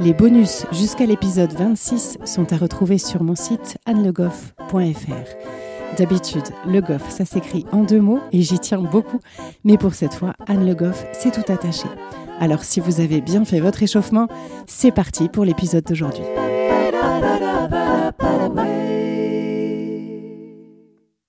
Les bonus jusqu'à l'épisode 26 sont à retrouver sur mon site annelegoff.fr. D'habitude, Le Goff, ça s'écrit en deux mots et j'y tiens beaucoup, mais pour cette fois, Anne Le Goff, c'est tout attaché. Alors si vous avez bien fait votre échauffement, c'est parti pour l'épisode d'aujourd'hui.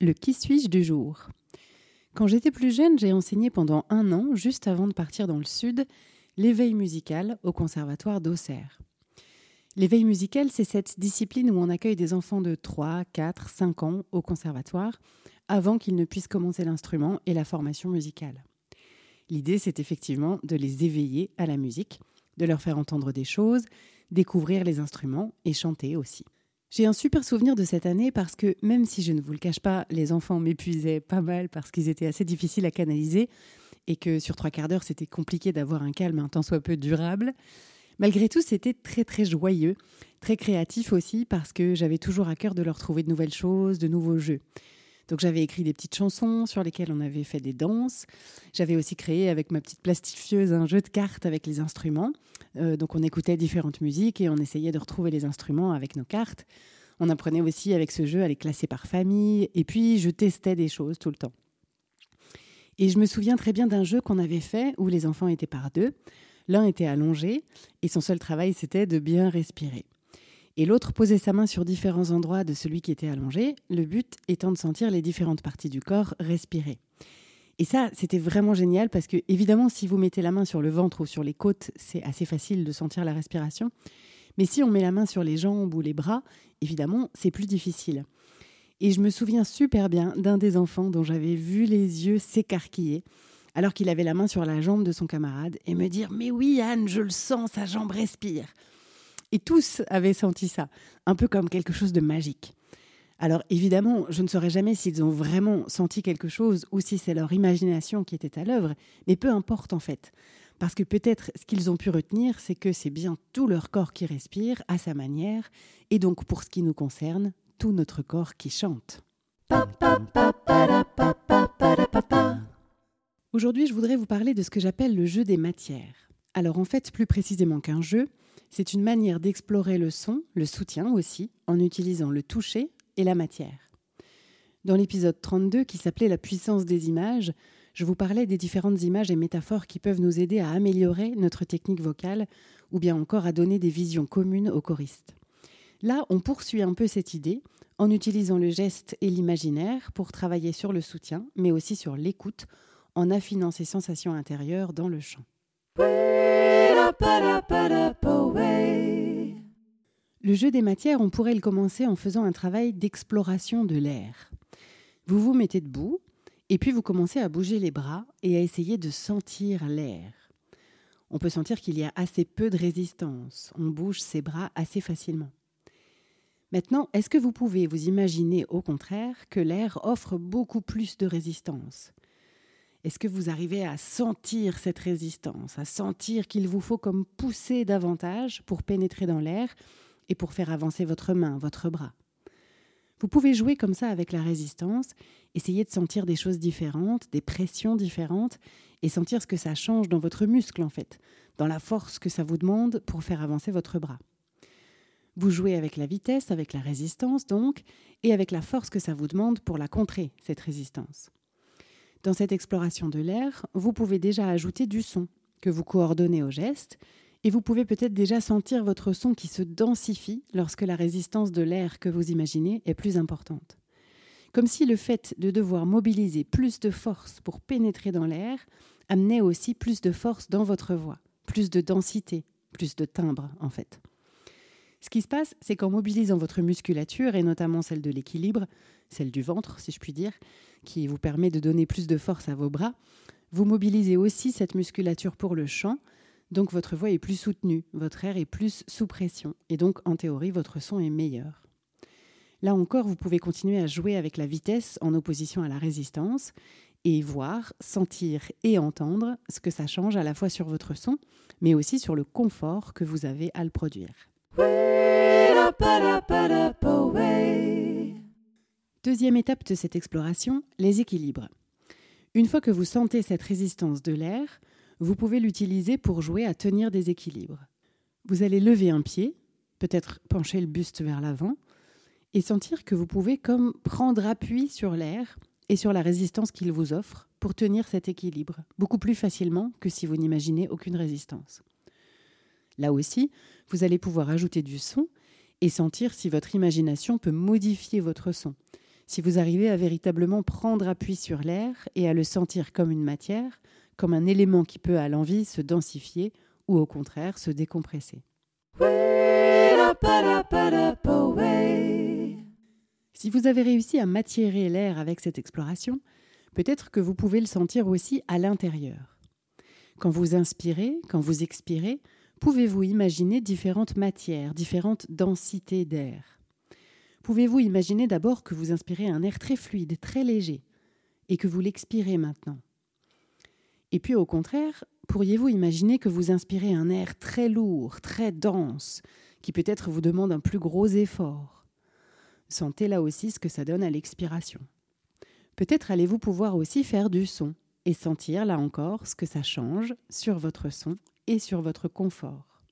Le qui suis-je du jour? Quand j'étais plus jeune, j'ai enseigné pendant un an, juste avant de partir dans le sud, l'éveil musical au conservatoire d'Auxerre. L'éveil musical, c'est cette discipline où on accueille des enfants de 3, 4, 5 ans au conservatoire avant qu'ils ne puissent commencer l'instrument et la formation musicale. L'idée, c'est effectivement de les éveiller à la musique, de leur faire entendre des choses, découvrir les instruments et chanter aussi. J'ai un super souvenir de cette année parce que même si je ne vous le cache pas, les enfants m'épuisaient pas mal parce qu'ils étaient assez difficiles à canaliser et que sur trois quarts d'heure, c'était compliqué d'avoir un calme un tant soit peu durable. Malgré tout, c'était très très joyeux, très créatif aussi parce que j'avais toujours à cœur de leur trouver de nouvelles choses, de nouveaux jeux. Donc j'avais écrit des petites chansons sur lesquelles on avait fait des danses. J'avais aussi créé avec ma petite plastifieuse un jeu de cartes avec les instruments. Euh, donc on écoutait différentes musiques et on essayait de retrouver les instruments avec nos cartes. On apprenait aussi avec ce jeu à les classer par famille. Et puis je testais des choses tout le temps. Et je me souviens très bien d'un jeu qu'on avait fait où les enfants étaient par deux. L'un était allongé et son seul travail, c'était de bien respirer. Et l'autre posait sa main sur différents endroits de celui qui était allongé, le but étant de sentir les différentes parties du corps respirer. Et ça, c'était vraiment génial parce que, évidemment, si vous mettez la main sur le ventre ou sur les côtes, c'est assez facile de sentir la respiration. Mais si on met la main sur les jambes ou les bras, évidemment, c'est plus difficile. Et je me souviens super bien d'un des enfants dont j'avais vu les yeux s'écarquiller alors qu'il avait la main sur la jambe de son camarade et me dire Mais oui, Anne, je le sens, sa jambe respire. Et tous avaient senti ça, un peu comme quelque chose de magique. Alors évidemment, je ne saurais jamais s'ils ont vraiment senti quelque chose ou si c'est leur imagination qui était à l'œuvre, mais peu importe en fait. Parce que peut-être ce qu'ils ont pu retenir, c'est que c'est bien tout leur corps qui respire à sa manière, et donc pour ce qui nous concerne, tout notre corps qui chante. Aujourd'hui, je voudrais vous parler de ce que j'appelle le jeu des matières. Alors en fait, plus précisément qu'un jeu, c'est une manière d'explorer le son, le soutien aussi, en utilisant le toucher et la matière. Dans l'épisode 32 qui s'appelait La puissance des images, je vous parlais des différentes images et métaphores qui peuvent nous aider à améliorer notre technique vocale ou bien encore à donner des visions communes aux choristes. Là, on poursuit un peu cette idée en utilisant le geste et l'imaginaire pour travailler sur le soutien, mais aussi sur l'écoute en affinant ses sensations intérieures dans le chant. Le jeu des matières, on pourrait le commencer en faisant un travail d'exploration de l'air. Vous vous mettez debout et puis vous commencez à bouger les bras et à essayer de sentir l'air. On peut sentir qu'il y a assez peu de résistance, on bouge ses bras assez facilement. Maintenant, est-ce que vous pouvez vous imaginer au contraire que l'air offre beaucoup plus de résistance? Est-ce que vous arrivez à sentir cette résistance, à sentir qu'il vous faut comme pousser davantage pour pénétrer dans l'air et pour faire avancer votre main, votre bras? Vous pouvez jouer comme ça avec la résistance, essayer de sentir des choses différentes, des pressions différentes, et sentir ce que ça change dans votre muscle en fait, dans la force que ça vous demande pour faire avancer votre bras. Vous jouez avec la vitesse, avec la résistance donc, et avec la force que ça vous demande pour la contrer, cette résistance. Dans cette exploration de l'air, vous pouvez déjà ajouter du son que vous coordonnez au geste et vous pouvez peut-être déjà sentir votre son qui se densifie lorsque la résistance de l'air que vous imaginez est plus importante. Comme si le fait de devoir mobiliser plus de force pour pénétrer dans l'air amenait aussi plus de force dans votre voix, plus de densité, plus de timbre en fait. Ce qui se passe, c'est qu'en mobilisant votre musculature, et notamment celle de l'équilibre, celle du ventre si je puis dire, qui vous permet de donner plus de force à vos bras, vous mobilisez aussi cette musculature pour le chant, Donc votre voix est plus soutenue, votre air est plus sous pression, et donc en théorie votre son est meilleur. Là encore, vous pouvez continuer à jouer avec la vitesse en opposition à la résistance et voir, sentir et entendre ce que ça change à la fois sur votre son, mais aussi sur le confort que vous avez à le produire. Deuxième étape de cette exploration, les équilibres. Une fois que vous sentez cette résistance de l'air, vous pouvez l'utiliser pour jouer à tenir des équilibres. Vous allez lever un pied, peut-être pencher le buste vers l'avant, et sentir que vous pouvez comme prendre appui sur l'air et sur la résistance qu'il vous offre pour tenir cet équilibre, beaucoup plus facilement que si vous n'imaginez aucune résistance. Là aussi, vous allez pouvoir ajouter du son et sentir si votre imagination peut modifier votre son, si vous arrivez à véritablement prendre appui sur l'air et à le sentir comme une matière, comme un élément qui peut à l'envie se densifier ou au contraire se décompresser. Si vous avez réussi à matiérer l'air avec cette exploration, peut-être que vous pouvez le sentir aussi à l'intérieur. Quand vous inspirez, quand vous expirez, pouvez-vous imaginer différentes matières, différentes densités d'air? Pouvez-vous imaginer d'abord que vous inspirez un air très fluide, très léger, et que vous l'expirez maintenant? Et puis au contraire, pourriez-vous imaginer que vous inspirez un air très lourd, très dense, qui peut-être vous demande un plus gros effort? Sentez là aussi ce que ça donne à l'expiration. Peut-être allez-vous pouvoir aussi faire du son et sentir là encore ce que ça change sur votre son et sur votre confort.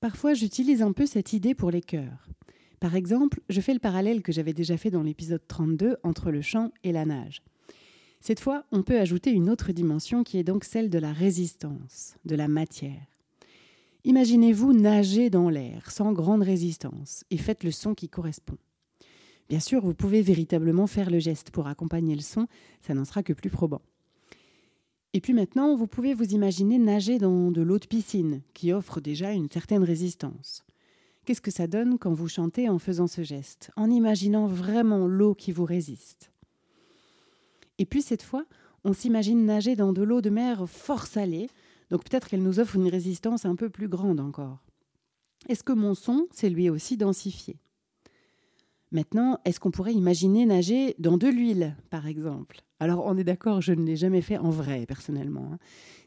Parfois, j'utilise un peu cette idée pour les chœurs. Par exemple, je fais le parallèle que j'avais déjà fait dans l'épisode 32 entre le chant et la nage. Cette fois, on peut ajouter une autre dimension qui est donc celle de la résistance, de la matière. Imaginez-vous nager dans l'air sans grande résistance et faites le son qui correspond. Bien sûr, vous pouvez véritablement faire le geste pour accompagner le son, ça n'en sera que plus probant. Et puis maintenant, vous pouvez vous imaginer nager dans de l'eau de piscine, qui offre déjà une certaine résistance. Qu'est-ce que ça donne quand vous chantez en faisant ce geste, en imaginant vraiment l'eau qui vous résiste? Et puis cette fois, on s'imagine nager dans de l'eau de mer fort salée, donc peut-être qu'elle nous offre une résistance un peu plus grande encore. Est-ce que mon son s'est lui aussi densifié? Maintenant, est-ce qu'on pourrait imaginer nager dans de l'huile, par exemple? Alors, on est d'accord, je ne l'ai jamais fait en vrai, personnellement. Hein.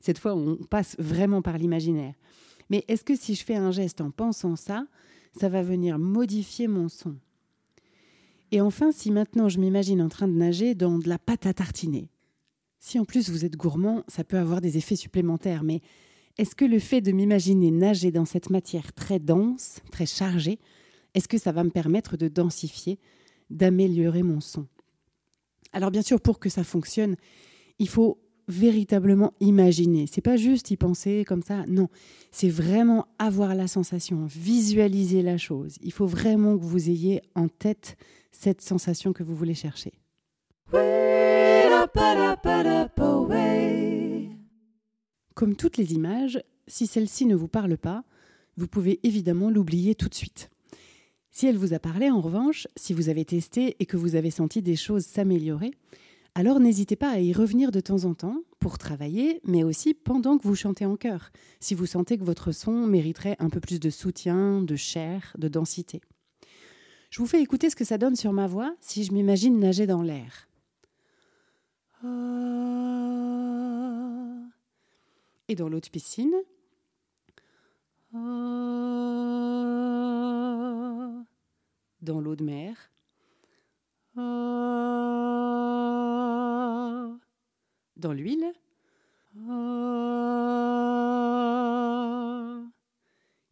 Cette fois, on passe vraiment par l'imaginaire. Mais est-ce que si je fais un geste en pensant ça, ça va venir modifier mon son? Et enfin, si maintenant je m'imagine en train de nager dans de la pâte à tartiner, si en plus vous êtes gourmand, ça peut avoir des effets supplémentaires, mais est-ce que le fait de m'imaginer nager dans cette matière très dense, très chargée, est-ce que ça va me permettre de densifier, d'améliorer mon son? Alors bien sûr, pour que ça fonctionne, il faut véritablement imaginer. C'est pas juste y penser comme ça, non. C'est vraiment avoir la sensation, visualiser la chose. Il faut vraiment que vous ayez en tête cette sensation que vous voulez chercher. Comme toutes les images, si celle-ci ne vous parle pas, vous pouvez évidemment l'oublier tout de suite. Si elle vous a parlé, en revanche, si vous avez testé et que vous avez senti des choses s'améliorer, alors n'hésitez pas à y revenir de temps en temps pour travailler, mais aussi pendant que vous chantez en chœur, si vous sentez que votre son mériterait un peu plus de soutien, de chair, de densité. Je vous fais écouter ce que ça donne sur ma voix si je m'imagine nager dans l'air. Et dans l'autre piscine. Dans l'eau de mer. Dans l'huile.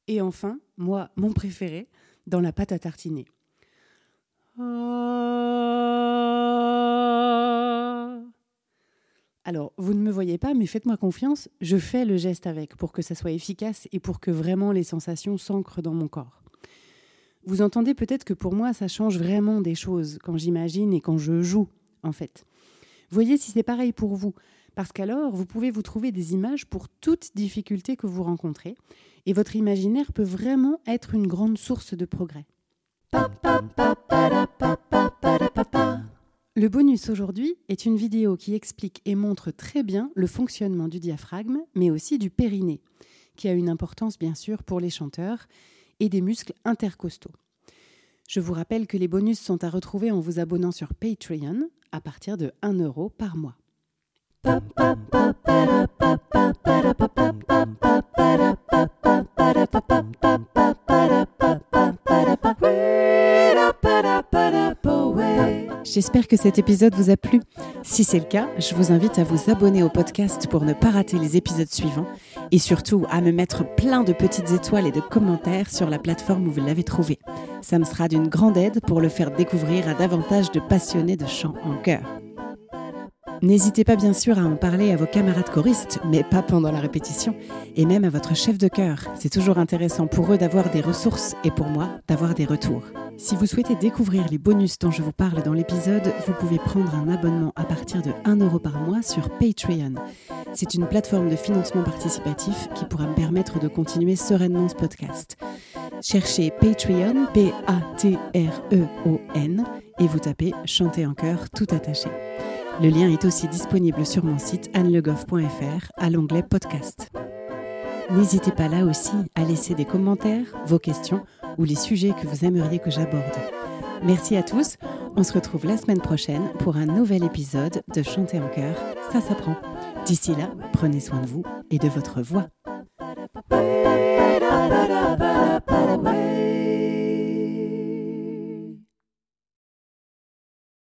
Et enfin, moi, mon préféré, dans la pâte à tartiner. Alors, vous ne me voyez pas, mais faites-moi confiance, je fais le geste avec pour que ça soit efficace et pour que vraiment les sensations s'ancrent dans mon corps. Vous entendez peut-être que pour moi, ça change vraiment des choses quand j'imagine et quand je joue, en fait. Voyez si c'est pareil pour vous, parce qu'alors, vous pouvez vous trouver des images pour toute difficulté que vous rencontrez, et votre imaginaire peut vraiment être une grande source de progrès. Le bonus aujourd'hui est une vidéo qui explique et montre très bien le fonctionnement du diaphragme, mais aussi du périnée, qui a une importance bien sûr pour les chanteurs, et des muscles intercostaux. Je vous rappelle que les bonus sont à retrouver en vous abonnant sur Patreon à partir de 1 euro par mois. J'espère que cet épisode vous a plu. Si c'est le cas, je vous invite à vous abonner au podcast pour ne pas rater les épisodes suivants et surtout à me mettre plein de petites étoiles et de commentaires sur la plateforme où vous l'avez trouvé. Ça me sera d'une grande aide pour le faire découvrir à davantage de passionnés de chant en chœur. N'hésitez pas bien sûr à en parler à vos camarades choristes, mais pas pendant la répétition, et même à votre chef de chœur. C'est toujours intéressant pour eux d'avoir des ressources et pour moi d'avoir des retours. Si vous souhaitez découvrir les bonus dont je vous parle dans l'épisode, vous pouvez prendre un abonnement à partir de 1 euro par mois sur Patreon. C'est une plateforme de financement participatif qui pourra me permettre de continuer sereinement ce podcast. Cherchez Patreon, P-A-T-R-E-O-N, et vous tapez Chanter en chœur tout attaché. Le lien est aussi disponible sur mon site annelegoff.fr à l'onglet podcast. N'hésitez pas là aussi à laisser des commentaires, vos questions ou les sujets que vous aimeriez que j'aborde. Merci à tous, on se retrouve la semaine prochaine pour un nouvel épisode de Chanter en chœur, ça s'apprend. D'ici là, prenez soin de vous et de votre voix.